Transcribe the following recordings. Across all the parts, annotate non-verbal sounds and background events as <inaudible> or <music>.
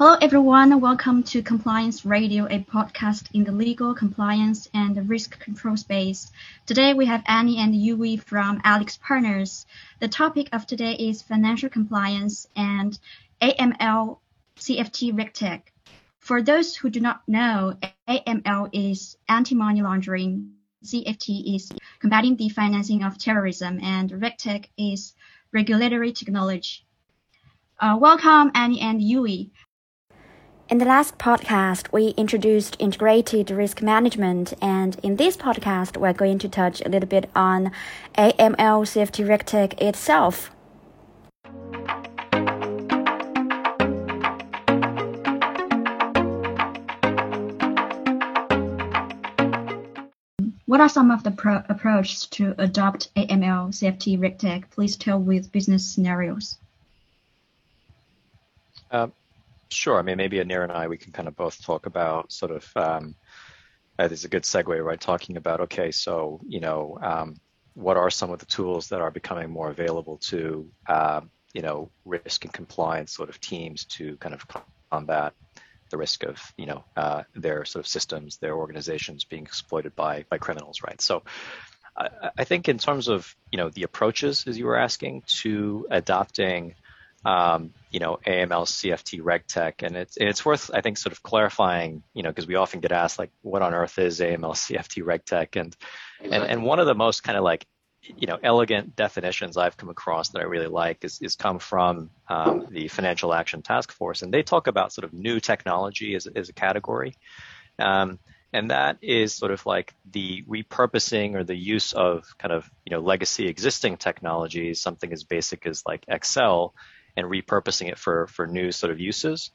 Hello, everyone. Welcome to Compliance Radio, a podcast in the legal, compliance, and risk control space. Today, we have Annie and Yui from AlixPartners. The topic of today is financial compliance and AML CFT RegTech. For those who do not know, AML is anti-money laundering, CFT is combating the financing of terrorism, and RegTech is regulatory technology. Uh, welcome, Annie and Yui. In the last podcast, we introduced integrated risk management, and in this podcast, we're going to touch a little bit on AML CFT RegTech itself. What are some of the pro- approaches to adopt AML CFT RegTech? Please tell with business scenarios. Um, Sure. I mean, maybe Anir and I, we can kind of both talk about sort of, um, uh, this is a good segue, right? Talking about, okay, so, you know, um, what are some of the tools that are becoming more available to, uh, you know, risk and compliance sort of teams to kind of combat the risk of, you know, uh, their sort of systems, their organizations being exploited by by criminals, right? So, I, I think in terms of, you know, the approaches, as you were asking, to adopting um, you know, AML, CFT, RegTech, and it's it's worth I think sort of clarifying, you know, because we often get asked like, what on earth is AML, CFT, RegTech, and and and one of the most kind of like you know elegant definitions I've come across that I really like is is come from um, the Financial Action Task Force, and they talk about sort of new technology as as a category. Um, and that is sort of like the repurposing or the use of kind of you know legacy existing technologies, something as basic as like Excel, and repurposing it for for new sort of uses,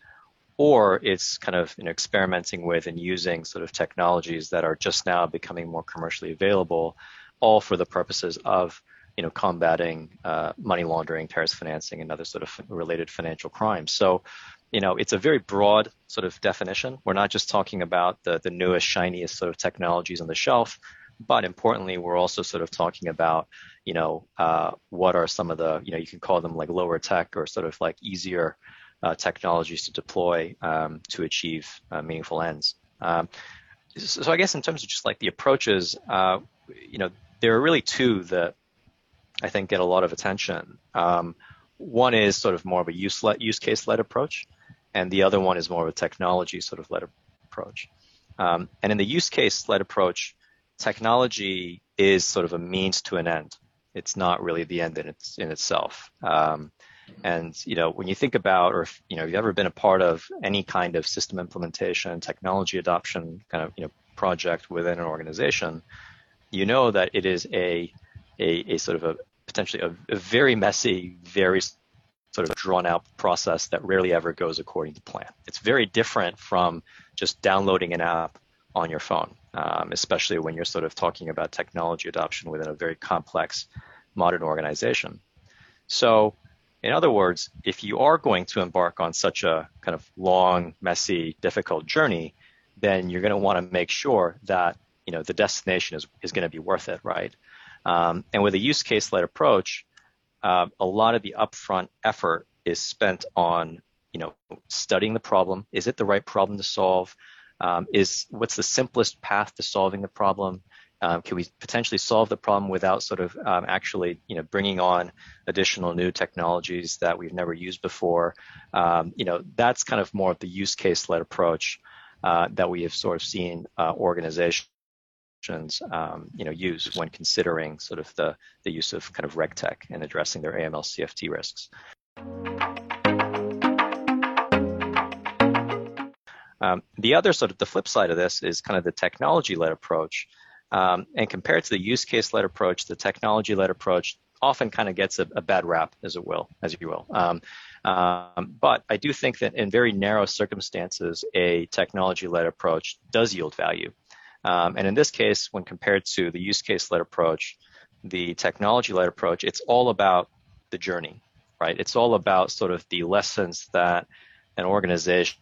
or it's kind of you know, experimenting with and using sort of technologies that are just now becoming more commercially available, all for the purposes of you know combating uh, money laundering, terrorist financing, and other sort of related financial crimes. So you know, it's a very broad sort of definition. We're not just talking about the, the newest, shiniest sort of technologies on the shelf, but importantly, we're also sort of talking about, you know, uh, what are some of the, you know, you can call them like lower tech or sort of like easier uh, technologies to deploy um, to achieve uh, meaningful ends. Um, so, I guess in terms of just like the approaches, uh, you know, there are really two that I think get a lot of attention. Um, one is sort of more of a use, use case led approach, and the other one is more of a technology sort of led approach. Um, and in the use case led approach, technology is sort of a means to an end. It's not really the end in, its, in itself. Um, and you know, when you think about, or if you know, if you've ever been a part of any kind of system implementation, technology adoption kind of you know project within an organization, you know that it is a a, a sort of a potentially a, a very messy, very sort of drawn out process that rarely ever goes according to plan. It's very different from just downloading an app on your phone, um, especially when you're sort of talking about technology adoption within a very complex modern organization. So, in other words, if you are going to embark on such a kind of long, messy, difficult journey, then you're going to want to make sure that you know the destination is, is going to be worth it, right? Um, and with a use case led approach, uh, a lot of the upfront effort is spent on you know studying the problem. Is it the right problem to solve? Um, is what's the simplest path to solving the problem? Um, can we potentially solve the problem without sort of um, actually, you know, bringing on additional new technologies that we've never used before? Um, you know, that's kind of more of the use case led approach uh, that we have sort of seen uh, organizations, um, you know, use when considering sort of the the use of kind of RegTech and addressing their AML CFT risks. Um, the other sort of the flip side of this is kind of the technology-led approach. Um, and compared to the use case-led approach, the technology-led approach often kind of gets a, a, bad rap, as it will, as you will. Um, um, but I do think that in very narrow circumstances, a technology-led approach does yield value. Um, and in this case, when compared to the use case-led approach, the technology-led approach, it's all about the journey, right? It's all about sort of the lessons that an organization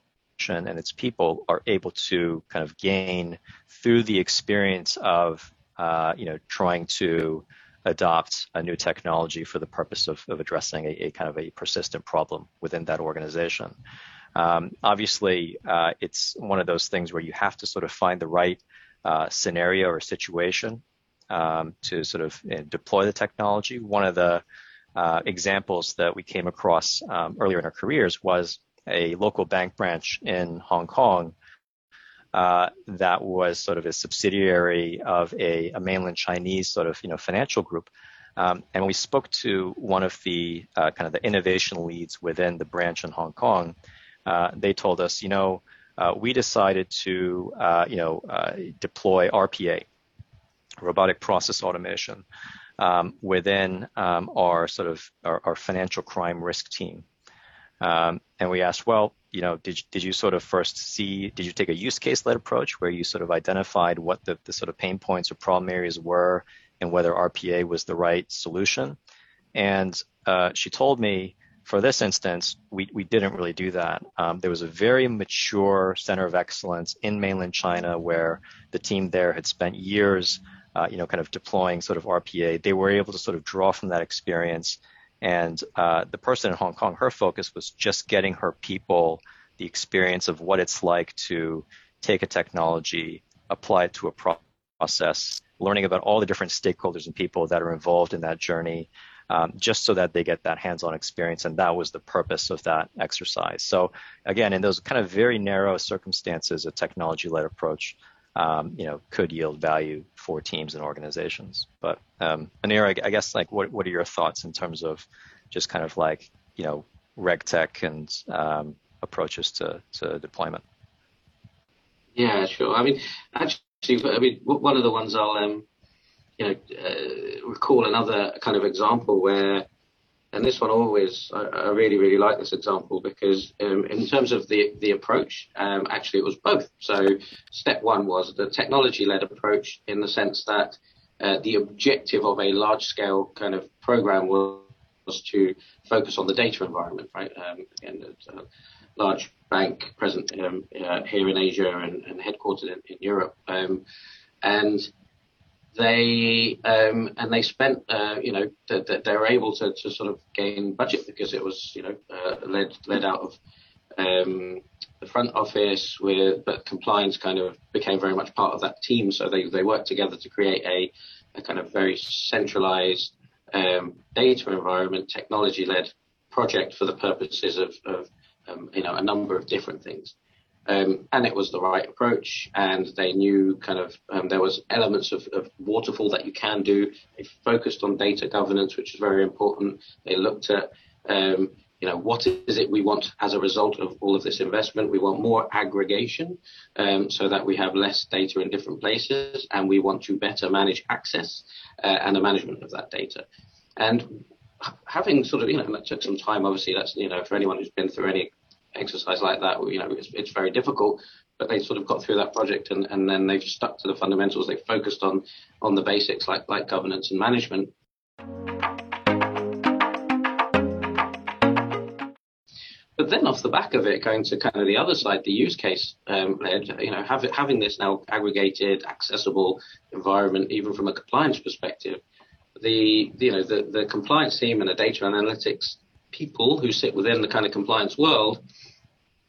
and its people are able to kind of gain through the experience of uh, you know trying to adopt a new technology for the purpose of, of addressing a, a, kind of a persistent problem within that organization. Um, obviously, uh, it's one of those things where you have to sort of find the right uh, scenario or situation um, to sort of you know, deploy the technology. One of the uh, examples that we came across um, earlier in our careers was a local bank branch in Hong Kong uh, that was sort of a subsidiary of a, a, mainland Chinese sort of you know financial group. Um, and we spoke to one of the uh, kind of the innovation leads within the branch in Hong Kong. Uh, they told us, you know, uh, we decided to uh, you know deploy RPA, robotic process automation, um, within um, our sort of our, our, financial crime risk team. Um, and we asked, well, you know, did did you sort of first see, did you take a use case led approach where you sort of identified what the, the sort of pain points or problem areas were and whether RPA was the right solution? And uh, she told me, for this instance, we, we didn't really do that. Um, there was a very mature center of excellence in mainland China where the team there had spent years, uh, you know, kind of deploying sort of RPA. They were able to sort of draw from that experience and uh, the person in Hong Kong, her focus was just getting her people the experience of what it's like to take a technology, apply it to a process, learning about all the different stakeholders and people that are involved in that journey, um, just so that they get that hands-on experience. And that was the purpose of that exercise. So again, in those kind of very narrow circumstances, a technology-led approach um, you know, could yield value for teams and organizations. But um, Anir, I, I guess like what what are your thoughts in terms of just kind of like you know reg tech and um, approaches to, to deployment? Yeah, sure. I mean, actually, I mean, one of the ones I'll um, you know uh, recall another kind of example where and this one always I, I, really really like this example because um, in terms of the the approach um, actually it was both. So step one was the technology led approach in the sense that uh, the objective of a large scale kind of program was, was to focus on the data environment right? Um, again a large bank present um, uh, here in Asia and, and headquartered in, in Europe. Um, and they um, and they spent uh, you know that th- they were able to, to sort of gain budget because it was you know uh, led led out of um, the front office with but compliance kind of became very much part of that team. So they they worked together to create a, a kind of very centralized um, data environment technology led project for the purposes of, of um, you know a number of different things um, and it was the right approach. And they knew kind of um, there was elements of, of, waterfall that you can do. They focused on data governance, which is very important. They looked at um, you know what is it we want as a result of all of this investment? We want more aggregation um, so that we have less data in different places, and we want to better manage access uh, and the management of that data. And having sort of, you know, that took some time. Obviously, that's you know, for anyone who's been through any exercise like that, you know, it's, it's very difficult. But they sort of got through that project, and, and then they've stuck to the fundamentals. They focused on on the basics like like governance and management. But then off the back of it, going to kind of the other side, the use case um, led, you know, have having this now aggregated, accessible environment, even from a compliance perspective, the you know the, the compliance team and the data analytics people who sit within the kind of compliance world,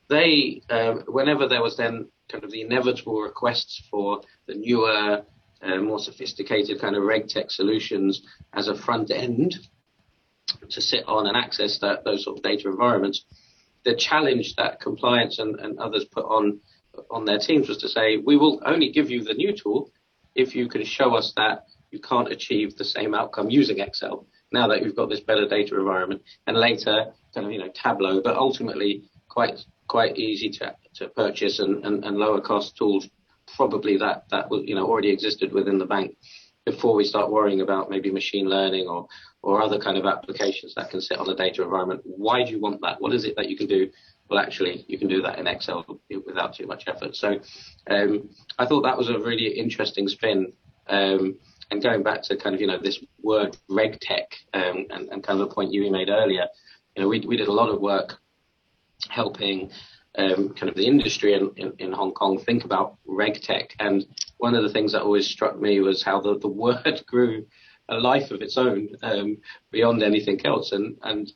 they, um, whenever there was then kind of the inevitable requests for the newer, uh, more sophisticated kind of RegTech solutions as a front end to sit on and access that, those sort of data environments, the challenge that compliance and, and others put on on their teams was to say, we will only give you the new tool if you can show us that you can't achieve the same outcome using Excel now that we've got this better data environment, and later kind of you know Tableau, but ultimately quite quite easy to to purchase and, and, and lower cost tools. Probably that that you know already existed within the bank before we start worrying about maybe machine learning or or other kind of applications that can sit on the data environment. Why do you want that? What is it that you can do? Well, actually, you can do that in Excel without too much effort. So, um, I thought that was a really interesting spin. Um, and going back to kind of you know this word regtech um, and, and kind of the point you made earlier, you know we we did a lot of work helping um, kind of the industry in, in, in, Hong Kong think about regtech. And one of the things that always struck me was how the, the <laughs> word grew a life of its own um, beyond anything else. And and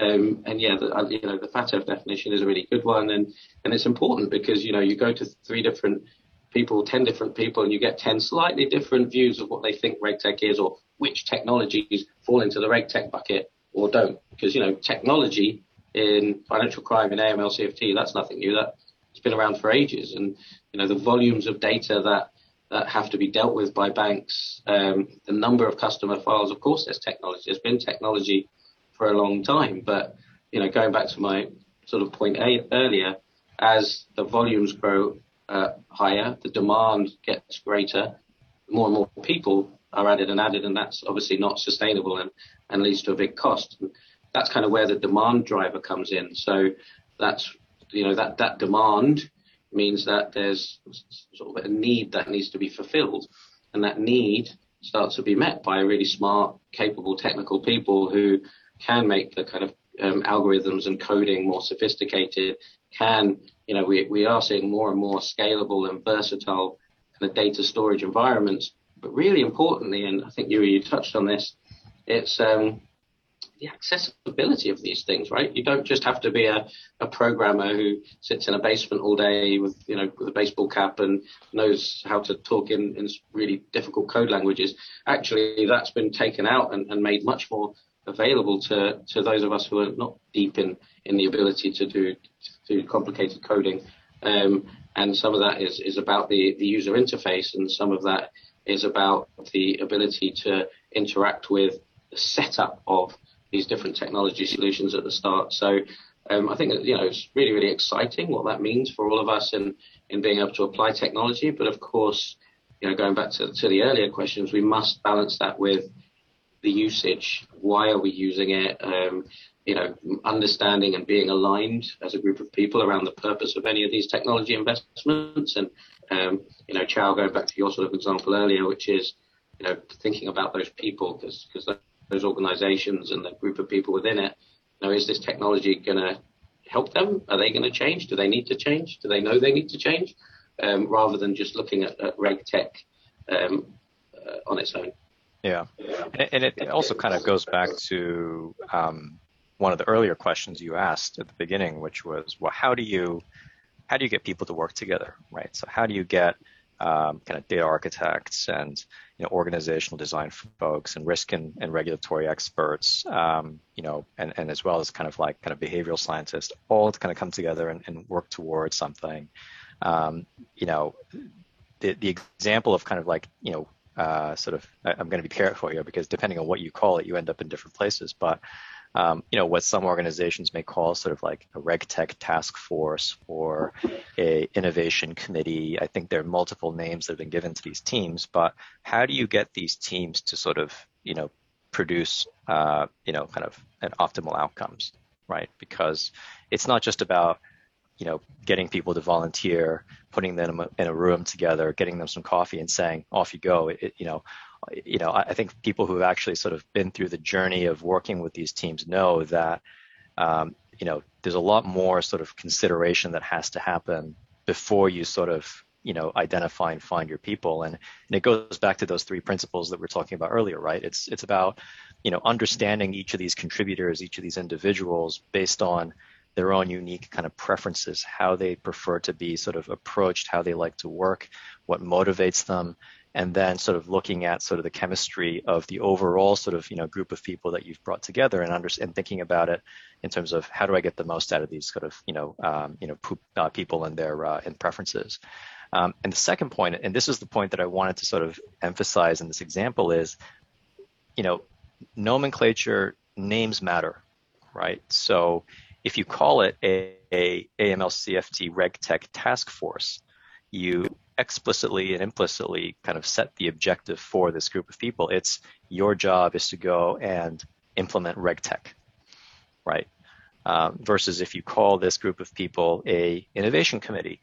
Um, and yeah, the, uh, you know, the FATF definition is a really good one, and and it's important because you know you go to three different people, ten different people, and you get ten slightly different views of what they think RegTech is, or which technologies fall into the RegTech bucket or don't. Because you know, technology in financial crime in AML CFT, that's nothing new. That it's been around for ages, and you know the volumes of data that that have to be dealt with by banks, um, the number of customer files. Of course, there's technology. There's been technology for a long time, but you know, going back to my sort of point a, earlier, as the volumes grow uh, higher, the demand gets greater, more and more people are added and added, and that's obviously not sustainable and, and leads to a big cost. And that's kind of where the demand driver comes in. So that's you know that that demand means that there's sort of a need that needs to be fulfilled, and that need starts to be met by really smart, capable, technical people who can make the kind of um, algorithms and coding more sophisticated, can, you know, we, we are seeing more and more scalable and versatile kind of data storage environments. But really importantly, and I think you, you touched on this, it's um, the accessibility of these things, right? You don't just have to be a, a programmer who sits in a basement all day with, you know, with a baseball cap and knows how to talk in, in really difficult code languages. Actually, that's been taken out and, and made much more available to, to those of us who are not deep in, in the ability to do, to do complicated coding. Um, and some of that is, is about the, the user interface, and some of that is about the ability to interact with the setup of these different technology solutions at the start. So um, I think you know it's really really exciting what that means for all of us in in being able to apply technology. But of course, you know, going back to, to the earlier questions, we must balance that with the usage. Why are we using it? Um, you know, understanding and being aligned as a group of people around the purpose of any of these technology investments. And um, you know, Chow, going back to your sort of example earlier, which is you know thinking about those people because because those organizations and the group of people within it. You know, is this technology going to help them? Are they going to change? Do they need to change? Do they know they need to change? Um, rather than just looking at, at reg tech um, uh, on its own. Yeah, and it also kind of goes back to um, one of the earlier questions you asked at the beginning, which was, well, how do you how do you get people to work together, right? So how do you get um, kind of data architects and you know, organizational design folks and risk and, and regulatory experts, um, you know, and, and as well as kind of like kind of behavioral scientists, all to kind of come together and, and work towards something. Um, you know, the, the example of kind of like, you know, uh, sort of, I'm going to be careful here because depending on what you call it, you end up in different places. But um, you know, what some organizations may call sort of like a RegTech task force or a innovation committee. I think there are multiple names that have been given to these teams, but how do you get these teams to sort of, you know, produce, uh, you know, kind of an optimal outcomes, right? Because it's not just about, you know, getting people to volunteer, putting them in a room together, getting them some coffee and saying, off you go. It, you know, you know, I think people who have actually sort of been through the journey of working with these teams know that, um, you know, there's a lot more sort of consideration that has to happen before you sort of, you know, identify and find your people. And, and it goes back to those three principles that we are talking about earlier, right? It's, it's about, you know, understanding each of these contributors, each of these individuals based on their own unique kind of preferences, how they prefer to be sort of approached, how they like to work, what motivates them, and then sort of looking at sort of the chemistry of the overall sort of you know group of people that you've brought together and under, and thinking about it in terms of how do I get the most out of these sort of you know um, you know poop, uh, people and their uh, and preferences. Um, and the second point, and this is the point that I wanted to sort of emphasize in this example is, you know, nomenclature names matter, right? So if you call it a, a AML CFT RegTech task force, you explicitly and implicitly kind of set the objective for this group of people. It's your job is to go and implement RegTech, right? Um, versus if you call this group of people a innovation committee,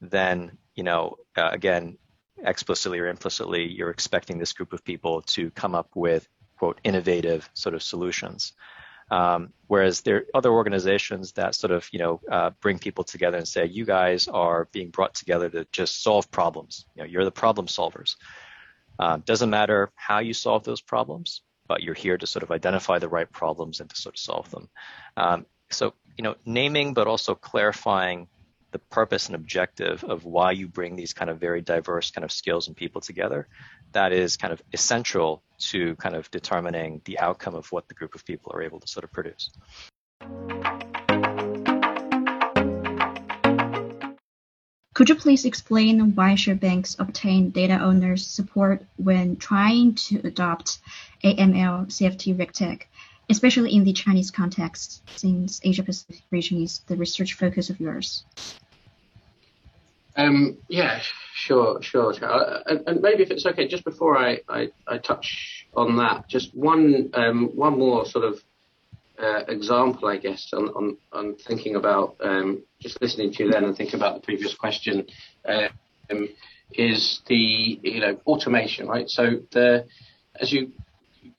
then you know uh, again explicitly or implicitly you're expecting this group of people to come up with quote innovative sort of solutions. Um, whereas there are other organizations that sort of, you know, uh, bring people together and say, you guys are being brought together to just solve problems. You know, you're the problem solvers. Uh, doesn't matter how you solve those problems. but you're here to sort of identify the right problems and to sort of solve them. Um, so, you know, naming, but also clarifying the purpose and objective of why you bring these kind of very diverse kind of skills and people together, that is kind of essential to kind of determining the outcome of what the group of people are able to sort of produce. Could you please explain why should banks obtain data owners support when trying to adopt AML CFT RegTech, especially in the Chinese context, since Asia Pacific region is the research focus of yours? Um, yeah, sure, sure. Uh, and, and, maybe if it's okay, just before I, I, I touch on that, just one um, one more sort of uh, example, I guess, on, on, on thinking about um, just listening to you then and thinking about the previous question um, is the you know automation, right? So the as you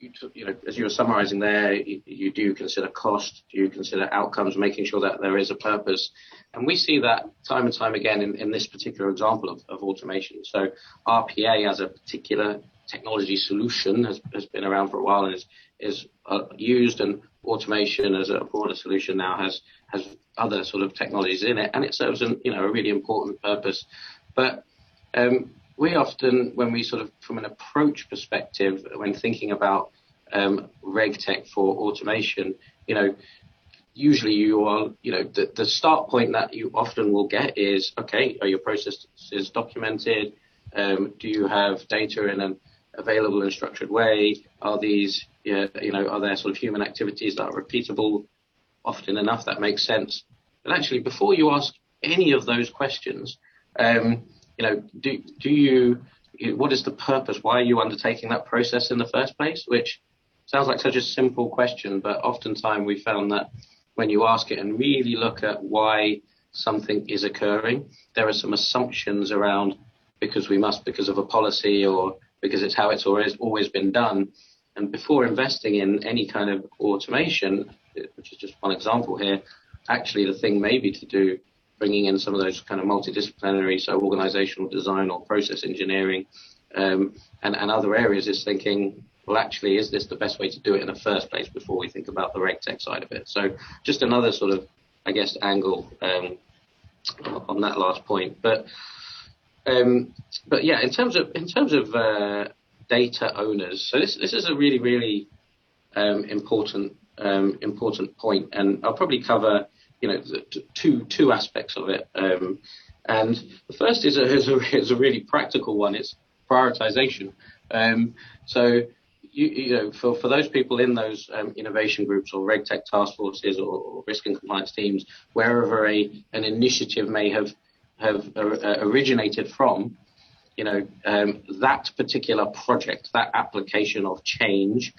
you, you know as you were summarising there, you, you, do consider cost, you consider outcomes, making sure that there is a purpose, and we see that time and time again in, in this particular example of, of automation. So RPA as a particular technology solution has, has been around for a while and is is uh, used and automation as a broader solution now has has other sort of technologies in it, and it serves an, you know a really important purpose. But um, we often, when we sort of from an approach perspective, when thinking about um, RegTech for automation, you know, usually you are, you know, the, the start point that you often will get is, okay, are your processes documented? Um, do you have data in an available and structured way? Are these, you know, are there sort of human activities that are repeatable often enough that makes sense? But actually, before you ask any of those questions, um, you know, do do you, what is the purpose? Why are you undertaking that process in the first place? Which sounds like such a simple question, but oftentimes we found that when you ask it and really look at why something is occurring, there are some assumptions around because we must, because of a policy or because it's how it's always always been done. And before investing in any kind of automation, which is just one example here, actually the thing maybe to do bringing in some of those kind of multidisciplinary, so organizational design or process engineering, um, and, and other areas is thinking, well, actually, is this the best way to do it in the first place before we think about the RegTech side of it? So just another sort of, I guess, angle um, on that last point. But um, but yeah, in terms of in terms of uh, data owners, so this this is a really really um, important um, important point, and I'll probably cover you know two two aspects of it. Um, and the first is a, is a is a really practical one. It's prioritization. Um, so you, you, know, for, for those people in those um, innovation groups or RegTech task forces or, or, risk and compliance teams, wherever a an initiative may have have uh, originated from, you know, um, that particular project, that application of change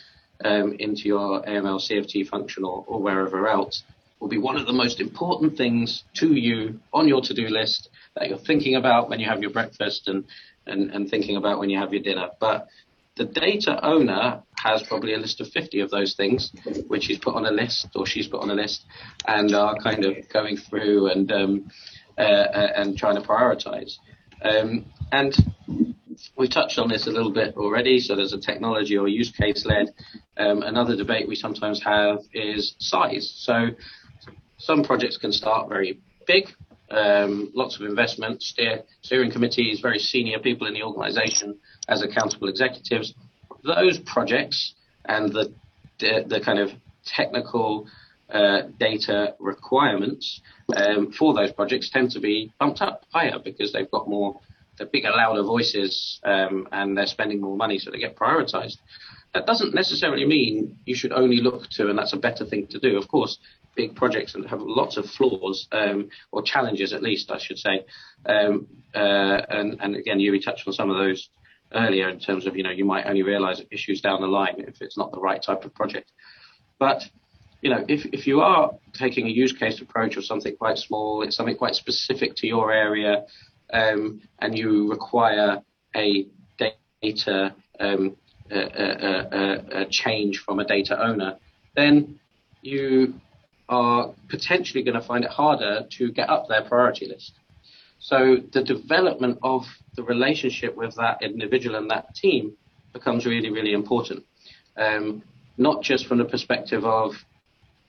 um, into your AML CFT function or, or wherever else will be one of the most important things to you on your to-do list that you're thinking about when you have your breakfast and, and, and thinking about when you have your dinner. But the data owner has probably a list of 50 of those things, which he's put on a list or she's put on a list and are kind of going through and um, uh, uh, and trying to prioritize. Um, and we touched on this a little bit already. So there's a technology or use case led. Um, another debate we sometimes have is size. So some projects can start very big, um, lots of investment, steer, steering committees, very senior people in the organization as accountable executives. Those projects and the, the, kind of technical uh, data requirements um, for those projects tend to be bumped up higher because they've got more, the bigger, louder voices, um, and they're spending more money, so they get prioritized. That doesn't necessarily mean you should only look to, and that's a better thing to do. Of course, big projects and have lots of flaws um, or challenges, at least I should say. Um, uh, and, and, again, you touched on some of those earlier in terms of you know you might only realise issues down the line if it's not the right type of project. But you know, if, if you are taking a use case approach or something quite small, it's something quite specific to your area, um, and you require a data um, a, a, a, a change from a data owner, then you are potentially going to find it harder to get up their priority list. So the development of the relationship with that individual and that team becomes really, really important. um, not just from the perspective of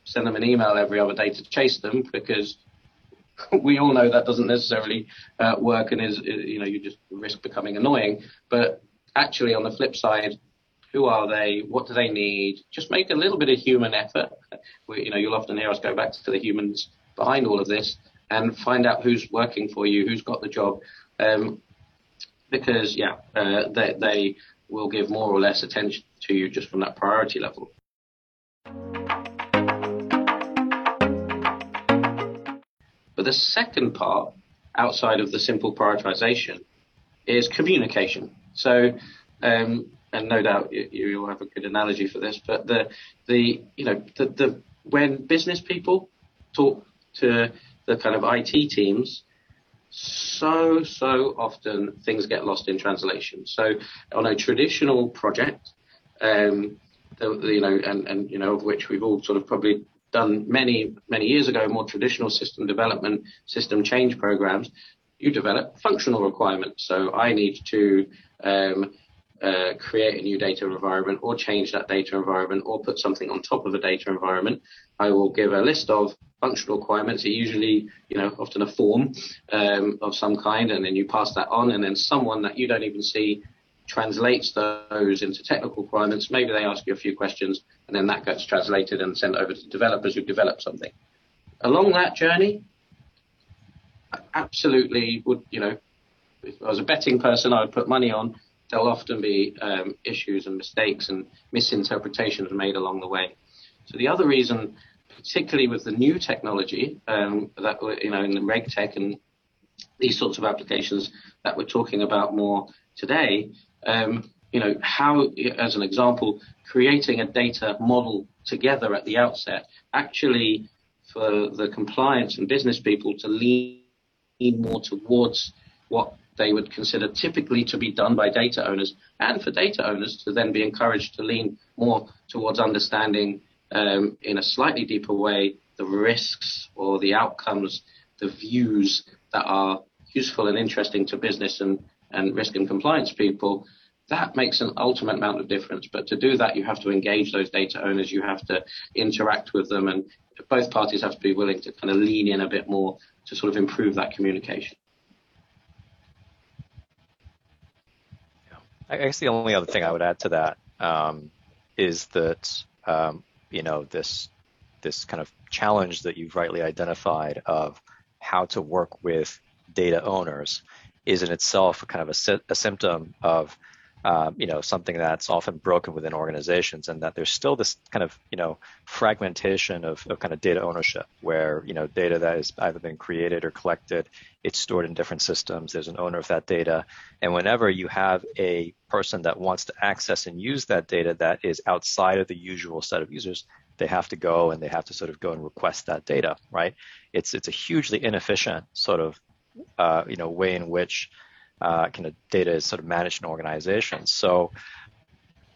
send them an email every other day to chase them, because <laughs> we all know that doesn't necessarily uh, work and is, you know, you just risk becoming annoying. But actually, on the flip side, who are they? What do they need? Just make a little bit of human effort. We, you know, you'll often hear us go back to the humans behind all of this and find out who's working for you, who's got the job. Um, because yeah, uh, they, they will give more or less attention to you just from that priority level. But the second part, outside of the simple prioritization, is communication. So, um, and no doubt you, will have a good analogy for this, but the the you know the, the when business people talk to the kind of IT teams, so so often things get lost in translation. So on a traditional project, um, the, you know, and and you know of which we've all sort of probably done many many years ago, more traditional system development, system change programs. You develop functional requirements. So I need to um, create a new data environment or change that data environment or put something on top of a data environment. I will give a list of functional requirements. usually, you know, often a form um, of some kind, and then you pass that on, and then someone that you don't even see translates those into technical requirements. Maybe they ask you a few questions, and then that gets translated and sent over to developers who develop something. Along that journey, absolutely would, you know, if I was a betting person, I would put money on there'll often be um, issues and mistakes and misinterpretations made along the way. So the other reason, particularly with the new technology um, that you know in the RegTech and these sorts of applications that we're talking about more today, um, you know how, as an example, creating a data model together at the outset actually for the compliance and business people to lean more towards what they would consider typically to be done by data owners, and for data owners to then be encouraged to lean more towards understanding um, in a slightly deeper way the risks or the outcomes, the views that are useful and interesting to business and, and risk and compliance people, that makes an ultimate amount of difference. But to do that, you have to engage those data owners, you have to interact with them, and both parties have to be willing to kind of lean in a bit more to sort of improve that communication. I guess the only other thing I would add to that um, is that um, you know this this kind of challenge that you've rightly identified of how to work with data owners is in itself kind of a, a symptom of um, you know something that's often broken within organizations and that there's still this kind of you know fragmentation of, of kind of data ownership where you know data that has either been created or collected it's stored in different systems there's an owner of that data. And whenever you have a person that wants to access and use that data that is outside of the usual set of users they have to go and they have to sort of go and request that data right? It's it's a hugely inefficient sort of uh, you know way in which uh, kind of data is sort of managed in organizations. So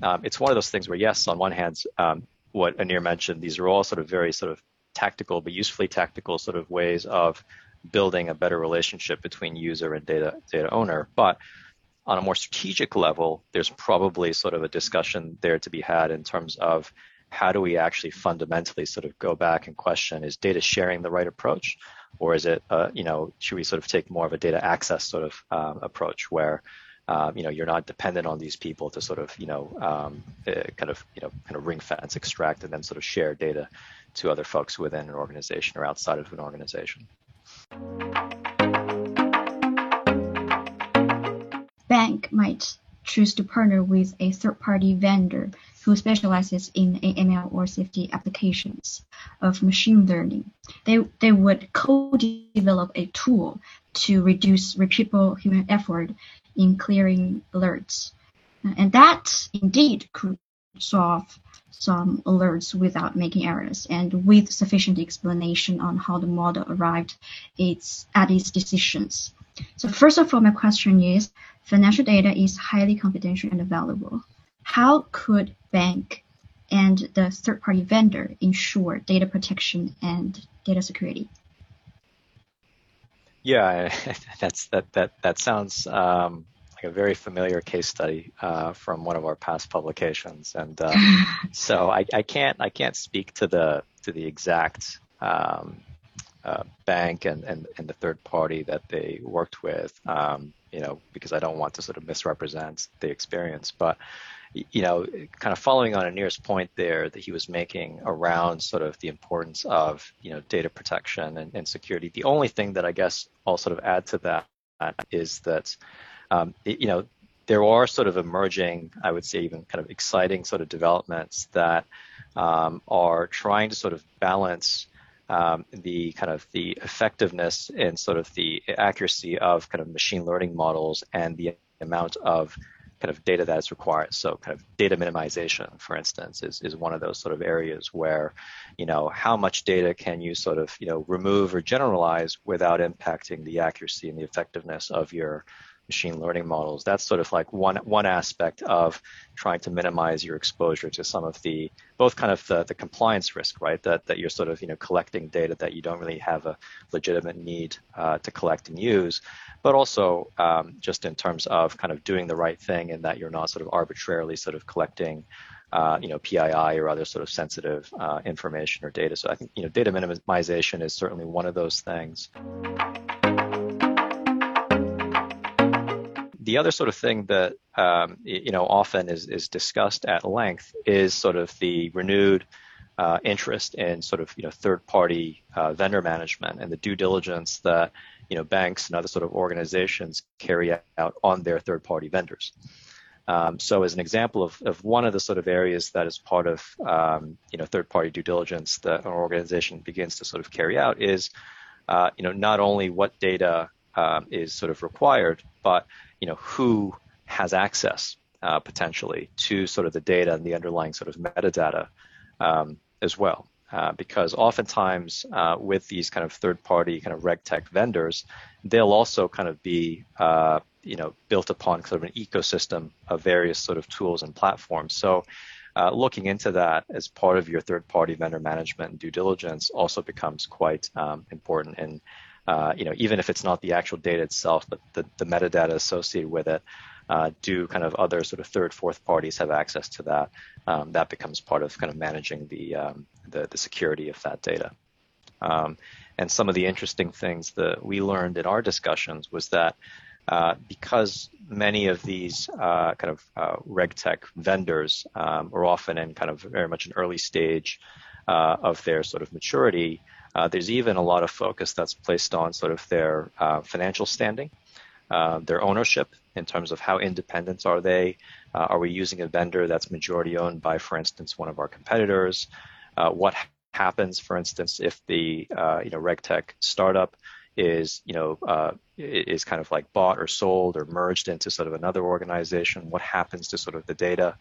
um, it's one of those things where, yes, on one hand, um, what Anir mentioned, these are all sort of very sort of tactical, but usefully tactical sort of ways of building a better relationship between user and data data owner. But on a more strategic level, there's probably sort of a discussion there to be had in terms of how do we actually fundamentally sort of go back and question is data sharing the right approach or is it uh, you know should we sort of take more of a data access sort of um, approach where um, you know you're not dependent on these people to sort of you know um, uh, kind of you know kind of ring fence extract and then sort of share data to other folks within an organization or outside of an organization? Bank might choose to partner with a third-party vendor who specializes in AML or CFT applications of machine learning. They, they would co-develop a tool to reduce repeatable human effort in clearing alerts. And that indeed could solve some alerts without making errors and with sufficient explanation on how the model arrived its, at its decisions. So first of all, my question is, financial data is highly confidential and valuable. How could bank and the third-party vendor ensure data protection and data security? Yeah, <laughs> that's that that that sounds um, like a very familiar case study uh, from one of our past publications, and uh, <laughs> so I, I, can't I can't speak to the to the exact um, uh, bank and, and and the third party that they worked with, um, you know, because I don't want to sort of misrepresent the experience, but you know, kind of following on Anir's point there that he was making around sort of the importance of, you know, data protection and, and security. The only thing that I guess I'll sort of add to that is that, um, it, you know, there are sort of emerging, I would say, even kind of exciting sort of developments that um, are trying to sort of balance um, the kind of the effectiveness and sort of the accuracy of kind of machine learning models and the amount of kind of data that is required. So kind of data minimization, for instance, is, is one of those sort of areas where, you know, how much data can you sort of, you know, remove or generalize without impacting the accuracy and the effectiveness of your machine learning models. That's sort of like one one aspect of trying to minimize your exposure to some of the both kind of the, the compliance risk, right? That that you're sort of you know collecting data that you don't really have a legitimate need uh, to collect and use, but also um, just in terms of kind of doing the right thing and that you're not sort of arbitrarily sort of collecting. Uh, you know, PII or other sort of sensitive uh, information or data. So I think you know, data minimization is certainly one of those things. The other sort of thing that um, you know often is is discussed at length is sort of the renewed uh, interest in sort of you know third party uh, vendor management and the due diligence that you know banks and other sort of organizations carry out on their third party vendors. Um, so as an example of, of one of the sort of areas that is part of um, you know third party due diligence that an organization begins to sort of carry out is uh, you know not only what data um, is sort of required, but you know, who has access uh, potentially to sort of the data and the underlying sort of metadata um, as well. Uh, because oftentimes uh, with these kind of third-party kind of regtech vendors, they'll also kind of be uh, you know built upon sort of an ecosystem of various sort of tools and platforms. So uh, looking into that as part of your third-party vendor management and due diligence also becomes quite um, important. And uh, you know, even if it's not the actual data itself, but the, the metadata associated with it, uh, do kind of other sort of third, fourth parties have access to that? Um, that becomes part of kind of managing the, um, the, the security of that data. Um, and some of the interesting things that we learned in our discussions was that uh, because many of these uh, kind of uh, regtech vendors um, are often in kind of very much an early stage uh, of their sort of maturity, uh, there's even a lot of focus that's placed on sort of their uh, financial standing, uh, their ownership in terms of how independent are they. Uh, are we using a vendor that's majority owned by, for instance, one of our competitors? Uh, what happens, for instance, if the uh, you know regtech startup is you know is kind of like bought or sold or merged into sort of another organization? What happens to sort of the data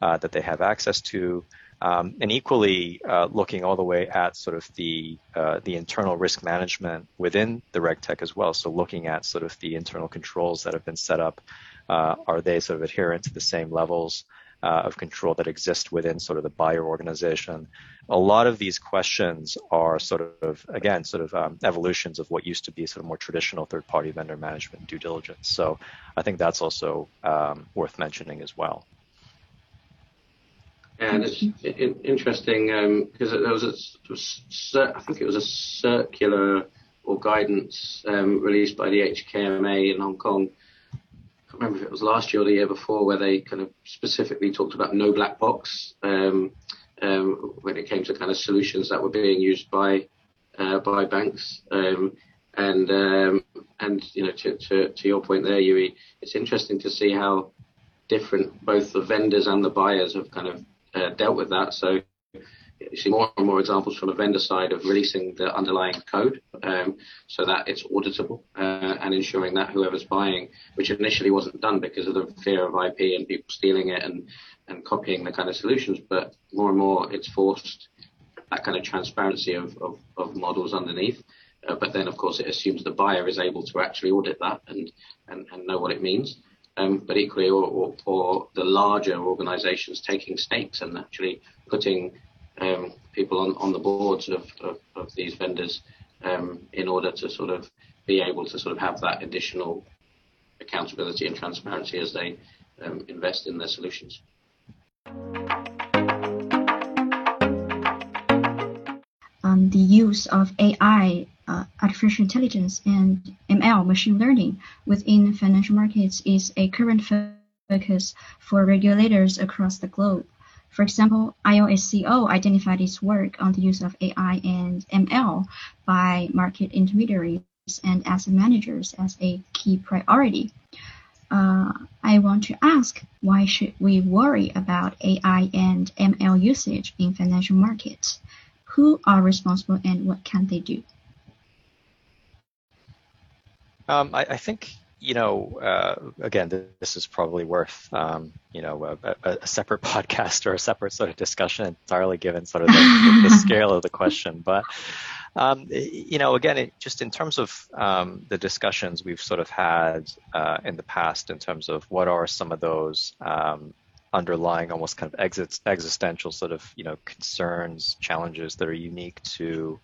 that they have access to? Um, and equally, uh, looking all the way at sort of the uh, the internal risk management within the RegTech as well. So looking at sort of the internal controls that have been set up, uh, are they sort of adherent to the same levels uh, of control that exist within sort of the buyer organization? A lot of these questions are sort of again sort of um, evolutions of what used to be sort of more traditional third-party vendor management due diligence. So I think that's also um, worth mentioning as well. And it's interesting because um, there was a, I think it was a circular or guidance um, released by the HKMA in Hong Kong. I can't remember if it was last year or the year before, where they kind of specifically talked about no black box um, um when it came to kind of solutions that were being used by uh, by banks. Um, and um, and you know to, to, to your point there, Yui, it's interesting to see how different both the vendors and the buyers have kind of uh, dealt with that. So you see more and more examples from the vendor side of releasing the underlying code um, so that it's auditable uh, and ensuring that whoever's buying, which initially wasn't done because of the fear of IP and people stealing it and, and copying the kind of solutions, but more and more it's forced that kind of transparency of, of, of models underneath. Uh, but then, of course, it assumes the buyer is able to actually audit that and, and, and know what it means um, but equally, or, or, or, the larger organisations taking stakes and actually putting um, people on, on the boards of, of, of these vendors um, in order to sort of be able to sort of have that additional accountability and transparency as they um, invest in their solutions. Um, the use of AI, uh, artificial intelligence, and ML, machine learning, within financial markets is a current focus for regulators across the globe. For example, IOSCO identified its work on the use of AI and ML by market intermediaries and asset managers as a key priority. Uh, I want to ask why should we worry about AI and ML usage in financial markets? Who are responsible and what can they do? Um, I, I, think you know, uh, again, this is probably worth, um, you know, a, a, separate <laughs> podcast or a separate sort of discussion entirely given sort of the, the <laughs> scale of the question. But, um, you know, again, it, just in terms of um, the discussions we've sort of had uh, in the past in terms of what are some of those um, underlying almost kind of exit, existential sort of, you know, concerns, challenges that are unique to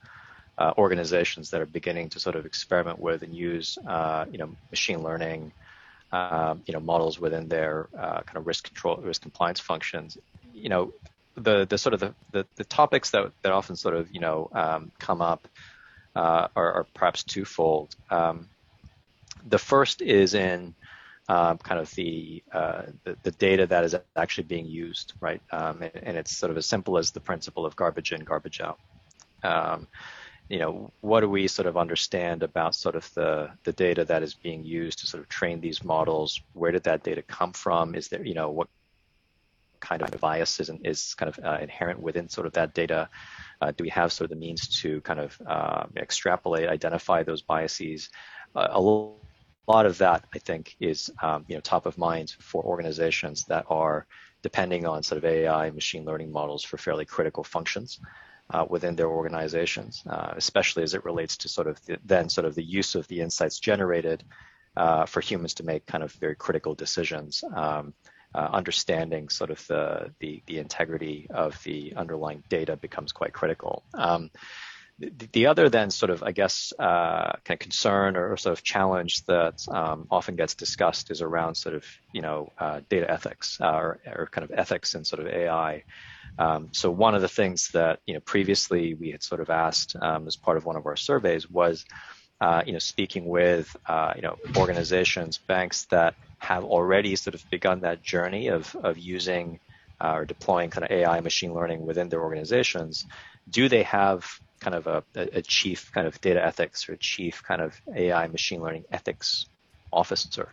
uh, organizations that are beginning to sort of experiment with and use, uh, you know, machine learning, um, you know, models within their uh, kind of risk control, risk compliance functions. You know, the the sort of the, the, the topics that that often sort of you know um, come up uh, are, are, perhaps twofold. Um, the first is in um, kind of the, uh, the, the data that is actually being used, right? Um, and, and, it's sort of as simple as the principle of garbage in, garbage out. Um, you know, what do we sort of understand about sort of the, the data that is being used to sort of train these models? Where did that data come from? Is there, you know, what kind of bias is, is kind of uh, inherent within sort of that data? Uh, do we have sort of the means to kind of uh, extrapolate, identify those biases? Uh, a lot of that, I think, is um, you know top of mind for organizations that are depending on sort of AI machine learning models for fairly critical functions uh, within their organizations, uh, especially as it relates to sort of the, then sort of the use of the insights generated uh, for humans to make kind of very critical decisions. Um, uh, understanding sort of the, the, the integrity of the underlying data becomes quite critical. Um, the, the other then sort of I guess uh, kind of concern or sort of challenge that um, often gets discussed is around sort of you know uh, data ethics or, or kind of ethics in sort of AI. Um, so one of the things that you know previously we had sort of asked um, as part of one of our surveys was, uh, you know, speaking with uh, you know organizations, banks that have already sort of begun that journey of of using uh, or deploying kind of AI machine learning within their organizations. Do they have kind of a, a chief kind of data ethics or chief kind of AI machine learning ethics officer?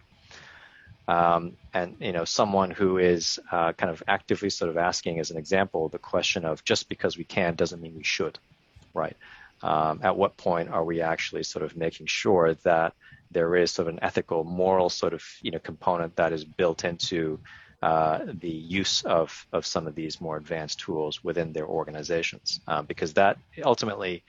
Um, and you know someone who is uh, kind of actively sort of asking as an example the question of just because we can doesn't mean we should right um, at what point are we actually sort of making sure that there is sort of an ethical moral sort of you know component that is built into uh, the use of, of some of these more advanced tools within their organizations um, because that ultimately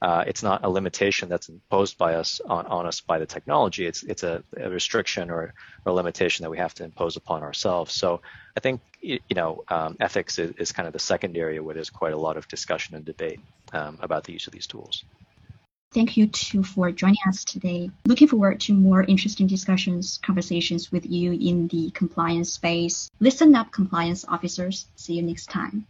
uh, it's not a limitation that's imposed by us on, on us by the technology. It's it's a, a restriction or, a limitation that we have to impose upon ourselves. So I think you know um, ethics is, is, kind of the second area where there's quite a lot of discussion and debate um, about the use of these tools. Thank you too for joining us today. Looking forward to more interesting discussions, conversations with you in the compliance space. Listen up, compliance officers. See you next time.